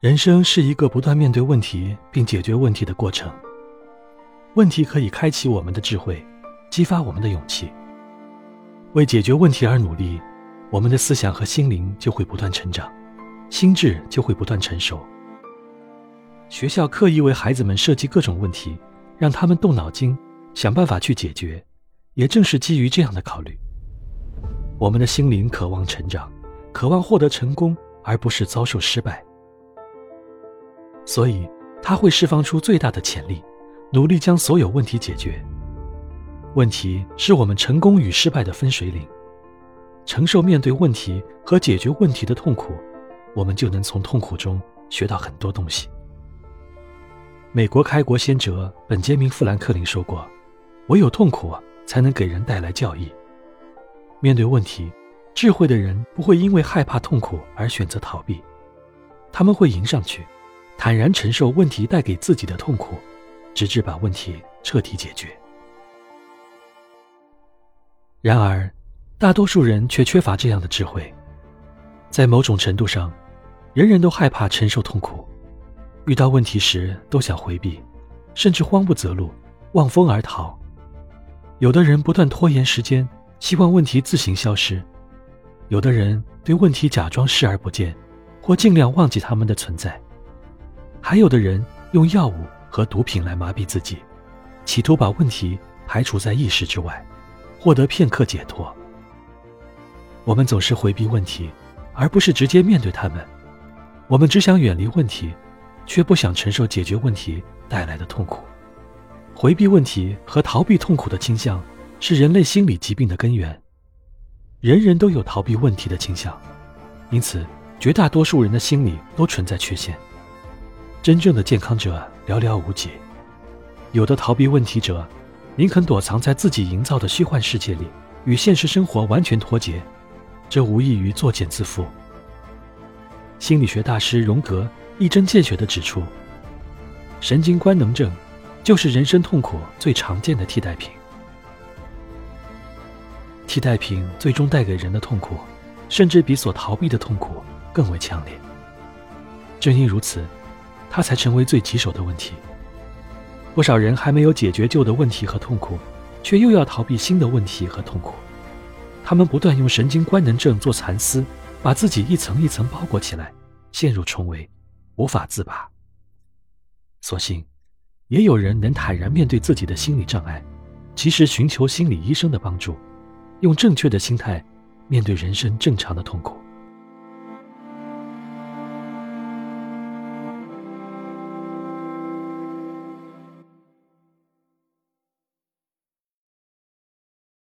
人生是一个不断面对问题并解决问题的过程。问题可以开启我们的智慧，激发我们的勇气。为解决问题而努力，我们的思想和心灵就会不断成长，心智就会不断成熟。学校刻意为孩子们设计各种问题，让他们动脑筋，想办法去解决。也正是基于这样的考虑，我们的心灵渴望成长，渴望获得成功，而不是遭受失败。所以，他会释放出最大的潜力，努力将所有问题解决。问题是我们成功与失败的分水岭。承受面对问题和解决问题的痛苦，我们就能从痛苦中学到很多东西。美国开国先哲本杰明·富兰克林说过：“唯有痛苦。”才能给人带来教益。面对问题，智慧的人不会因为害怕痛苦而选择逃避，他们会迎上去，坦然承受问题带给自己的痛苦，直至把问题彻底解决。然而，大多数人却缺乏这样的智慧。在某种程度上，人人都害怕承受痛苦，遇到问题时都想回避，甚至慌不择路，望风而逃。有的人不断拖延时间，希望问题自行消失；有的人对问题假装视而不见，或尽量忘记他们的存在；还有的人用药物和毒品来麻痹自己，企图把问题排除在意识之外，获得片刻解脱。我们总是回避问题，而不是直接面对他们。我们只想远离问题，却不想承受解决问题带来的痛苦。回避问题和逃避痛苦的倾向，是人类心理疾病的根源。人人都有逃避问题的倾向，因此绝大多数人的心理都存在缺陷。真正的健康者寥寥无几。有的逃避问题者，宁肯躲藏在自己营造的虚幻世界里，与现实生活完全脱节，这无异于作茧自缚。心理学大师荣格一针见血地指出，神经官能症。就是人生痛苦最常见的替代品。替代品最终带给人的痛苦，甚至比所逃避的痛苦更为强烈。正因如此，它才成为最棘手的问题。不少人还没有解决旧的问题和痛苦，却又要逃避新的问题和痛苦。他们不断用神经官能症做蚕丝，把自己一层一层包裹起来，陷入重围，无法自拔。所幸。也有人能坦然面对自己的心理障碍，及时寻求心理医生的帮助，用正确的心态面对人生正常的痛苦。